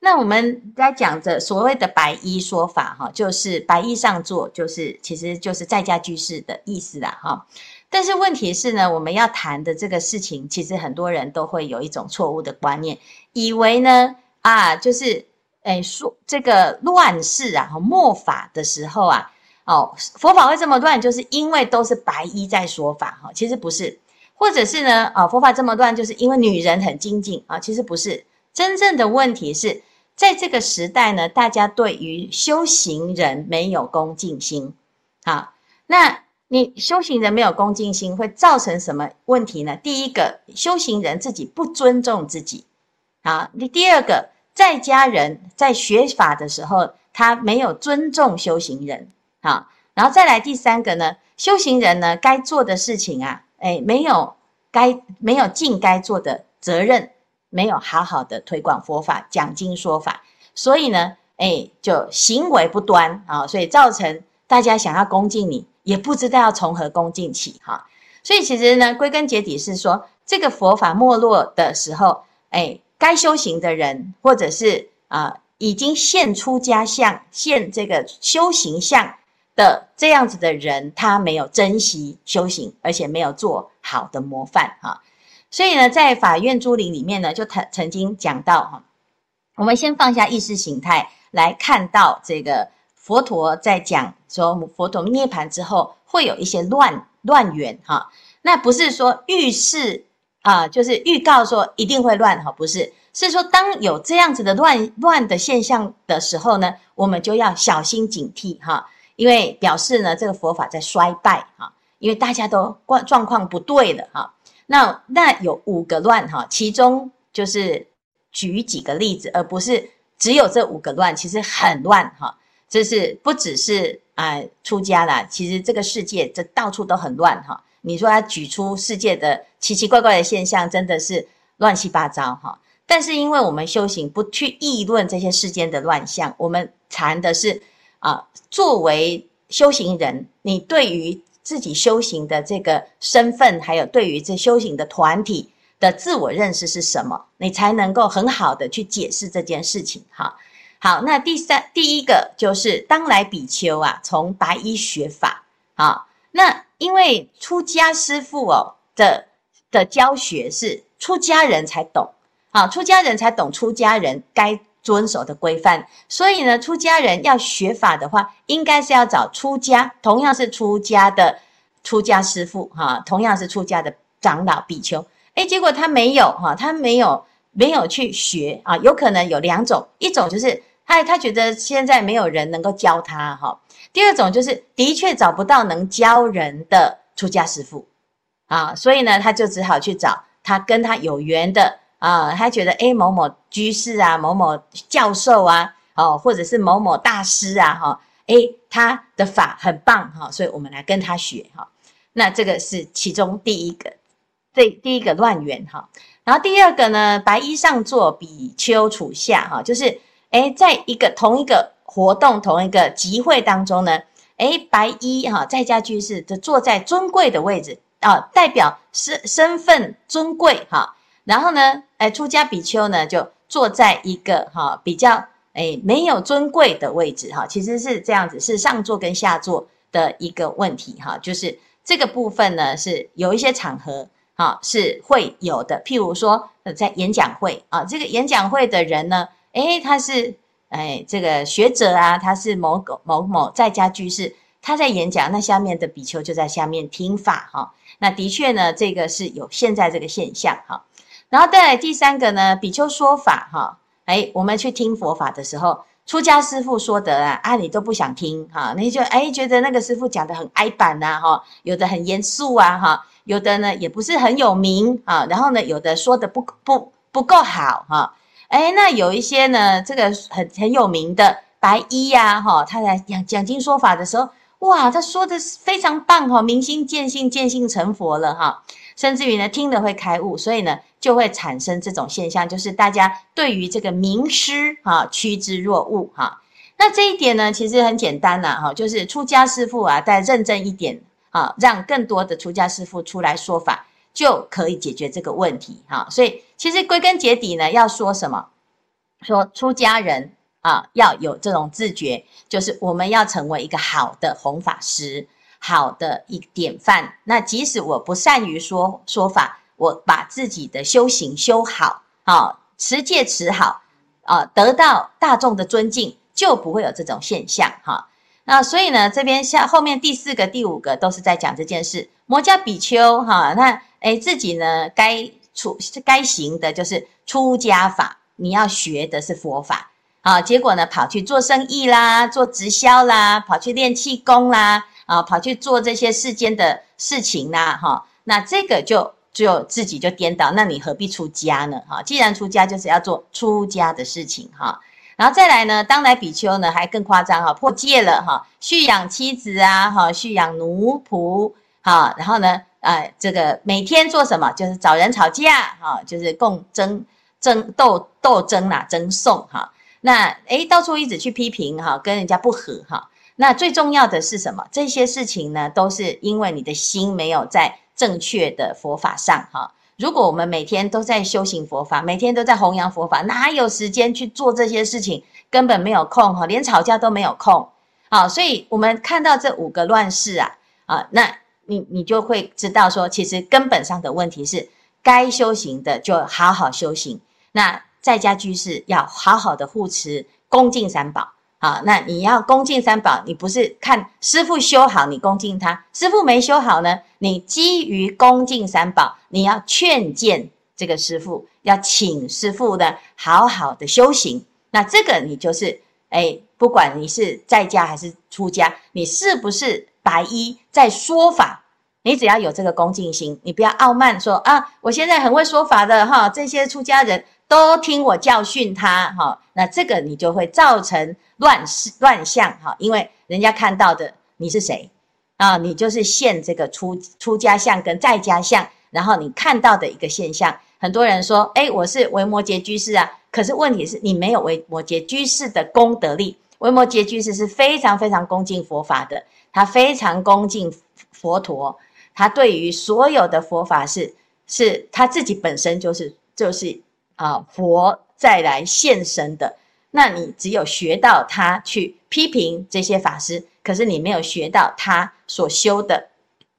那我们在讲着所谓的白衣说法，哈，就是白衣上座，就是其实就是在家居士的意思啦，哈。但是问题是呢，我们要谈的这个事情，其实很多人都会有一种错误的观念，以为呢，啊，就是，诶，说这个乱世啊，末法的时候啊，哦，佛法会这么乱，就是因为都是白衣在说法，哈，其实不是，或者是呢，啊，佛法这么乱，就是因为女人很精进啊，其实不是，真正的问题是。在这个时代呢，大家对于修行人没有恭敬心，好，那你修行人没有恭敬心，会造成什么问题呢？第一个，修行人自己不尊重自己，好，你第二个，在家人在学法的时候，他没有尊重修行人，好，然后再来第三个呢，修行人呢该做的事情啊，哎，没有该没有尽该做的责任。没有好好的推广佛法、讲经说法，所以呢，哎，就行为不端啊，所以造成大家想要恭敬你，也不知道要从何恭敬起哈。所以其实呢，归根结底是说，这个佛法没落的时候，哎，该修行的人，或者是啊，已经现出家相、现这个修行相的这样子的人，他没有珍惜修行，而且没有做好的模范哈。所以呢，在法院珠林里面呢，就曾曾经讲到哈，我们先放下意识形态来看到这个佛陀在讲说，佛陀涅盘之后会有一些乱乱缘哈，那不是说预示啊，就是预告说一定会乱哈，不是，是说当有这样子的乱乱的现象的时候呢，我们就要小心警惕哈，因为表示呢这个佛法在衰败哈，因为大家都状状况不对了哈。那那有五个乱哈，其中就是举几个例子，而不是只有这五个乱，其实很乱哈。这是不只是啊、出家啦，其实这个世界这到处都很乱哈。你说他举出世界的奇奇怪怪的现象，真的是乱七八糟哈。但是因为我们修行不去议论这些世间的乱象，我们谈的是啊，作为修行人，你对于。自己修行的这个身份，还有对于这修行的团体的自我认识是什么，你才能够很好的去解释这件事情。哈，好，那第三第一个就是当来比丘啊，从白衣学法啊，那因为出家师父哦的的教学是出家人才懂啊，出家人才懂出家人该。遵守的规范，所以呢，出家人要学法的话，应该是要找出家，同样是出家的出家师父哈，同样是出家的长老比丘。诶，结果他没有哈，他没有没有去学啊，有可能有两种，一种就是他他觉得现在没有人能够教他哈，第二种就是的确找不到能教人的出家师父啊，所以呢，他就只好去找他跟他有缘的。啊，他觉得诶某某居士啊，某某教授啊，哦，或者是某某大师啊，哈，诶他的法很棒哈，所以我们来跟他学哈。那这个是其中第一个，这第一个乱缘哈。然后第二个呢，白衣上座，比丘处下哈，就是诶在一个同一个活动、同一个集会当中呢，诶白衣哈在家居士就坐在尊贵的位置啊，代表身身份尊贵哈。然后呢，哎，出家比丘呢，就坐在一个哈比较哎没有尊贵的位置哈，其实是这样子，是上座跟下座的一个问题哈，就是这个部分呢是有一些场合哈是会有的，譬如说在演讲会啊，这个演讲会的人呢，哎，他是哎这个学者啊，他是某个某某在家居士，他在演讲，那下面的比丘就在下面听法哈，那的确呢，这个是有现在这个现象哈。然后再来第三个呢，比丘说法哈，哎，我们去听佛法的时候，出家师父说的啊，啊你都不想听哈，你就哎觉得那个师父讲的很矮板呐哈，有的很严肃啊哈，有的呢也不是很有名啊，然后呢有的说的不不不够好哈，哎那有一些呢这个很很有名的白衣呀哈，他来讲讲经说法的时候，哇他说的非常棒哈，明心见性见性成佛了哈。甚至于呢，听了会开悟，所以呢，就会产生这种现象，就是大家对于这个名师哈趋之若鹜哈。那这一点呢，其实很简单呐哈，就是出家师父啊，再认真一点啊，让更多的出家师父出来说法，就可以解决这个问题哈。所以其实归根结底呢，要说什么？说出家人啊，要有这种自觉，就是我们要成为一个好的弘法师，好的一典范。那即使我不善于说说法，我把自己的修行修好，啊，持戒持好，啊，得到大众的尊敬，就不会有这种现象哈。那所以呢，这边下后面第四个、第五个都是在讲这件事。摩迦比丘哈，那诶自己呢该出该行的就是出家法，你要学的是佛法啊。结果呢，跑去做生意啦，做直销啦，跑去练气功啦，啊，跑去做这些世间的事情啦，哈。那这个就就自己就颠倒，那你何必出家呢？哈，既然出家，就是要做出家的事情哈。然后再来呢，当来比丘呢还更夸张哈，破戒了哈，蓄养妻子啊，哈，蓄养奴仆，哈，然后呢，呃，这个每天做什么？就是找人吵架，哈，就是共争争斗斗争啦，争讼哈。那诶，到处一直去批评哈，跟人家不和哈。那最重要的是什么？这些事情呢，都是因为你的心没有在正确的佛法上哈。如果我们每天都在修行佛法，每天都在弘扬佛法，哪有时间去做这些事情？根本没有空哈，连吵架都没有空。好，所以我们看到这五个乱世啊，啊，那你你就会知道说，其实根本上的问题是，该修行的就好好修行。那在家居士要好好的护持恭敬三宝。啊，那你要恭敬三宝，你不是看师傅修好，你恭敬他；师傅没修好呢，你基于恭敬三宝，你要劝谏这个师傅，要请师傅呢好好的修行。那这个你就是，哎，不管你是在家还是出家，你是不是白衣在说法，你只要有这个恭敬心，你不要傲慢说啊，我现在很会说法的哈，这些出家人都听我教训他哈，那这个你就会造成。乱世乱象哈，因为人家看到的你是谁啊？你就是现这个出出家相跟在家相，然后你看到的一个现象。很多人说，哎，我是维摩诘居士啊，可是问题是你没有维摩诘居士的功德力。维摩诘居士是非常非常恭敬佛法的，他非常恭敬佛陀，他对于所有的佛法是是他自己本身就是就是啊佛再来现身的。那你只有学到他去批评这些法师，可是你没有学到他所修的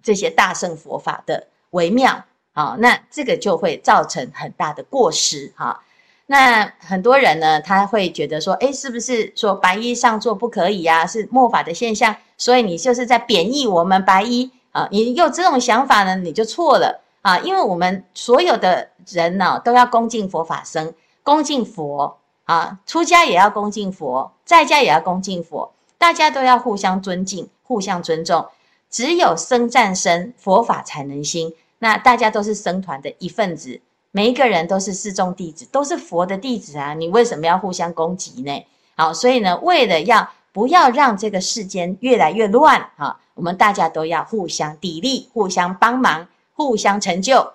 这些大乘佛法的微妙啊，那这个就会造成很大的过失哈。那很多人呢，他会觉得说，诶，是不是说白衣上座不可以呀？是末法的现象，所以你就是在贬义我们白衣啊。你有这种想法呢，你就错了啊，因为我们所有的人呢，都要恭敬佛法僧，恭敬佛。啊，出家也要恭敬佛，在家也要恭敬佛，大家都要互相尊敬、互相尊重。只有僧战僧，佛法才能兴。那大家都是僧团的一份子，每一个人都是四众弟子，都是佛的弟子啊！你为什么要互相攻击呢？好，所以呢，为了要不要让这个世间越来越乱啊，我们大家都要互相砥砺、互相帮忙、互相成就，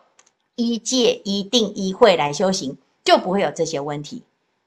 一戒、一定、一会来修行，就不会有这些问题。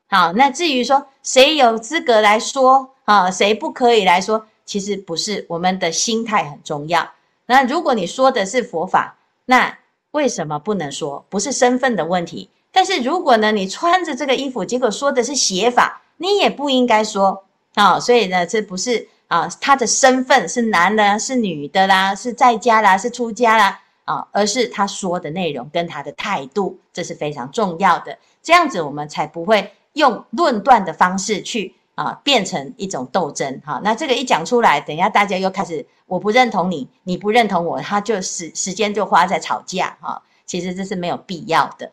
好，那至于说谁有资格来说啊，谁不可以来说，其实不是，我们的心态很重要。那如果你说的是佛法，那为什么不能说？不是身份的问题。但是如果呢，你穿着这个衣服，结果说的是邪法，你也不应该说啊。所以呢，这不是啊，他的身份是男的，是女的啦，是在家啦，是出家啦啊，而是他说的内容跟他的态度，这是非常重要的。这样子我们才不会。用论断的方式去啊，变成一种斗争哈。那这个一讲出来，等一下大家又开始，我不认同你，你不认同我，他就时时间就花在吵架哈。其实这是没有必要的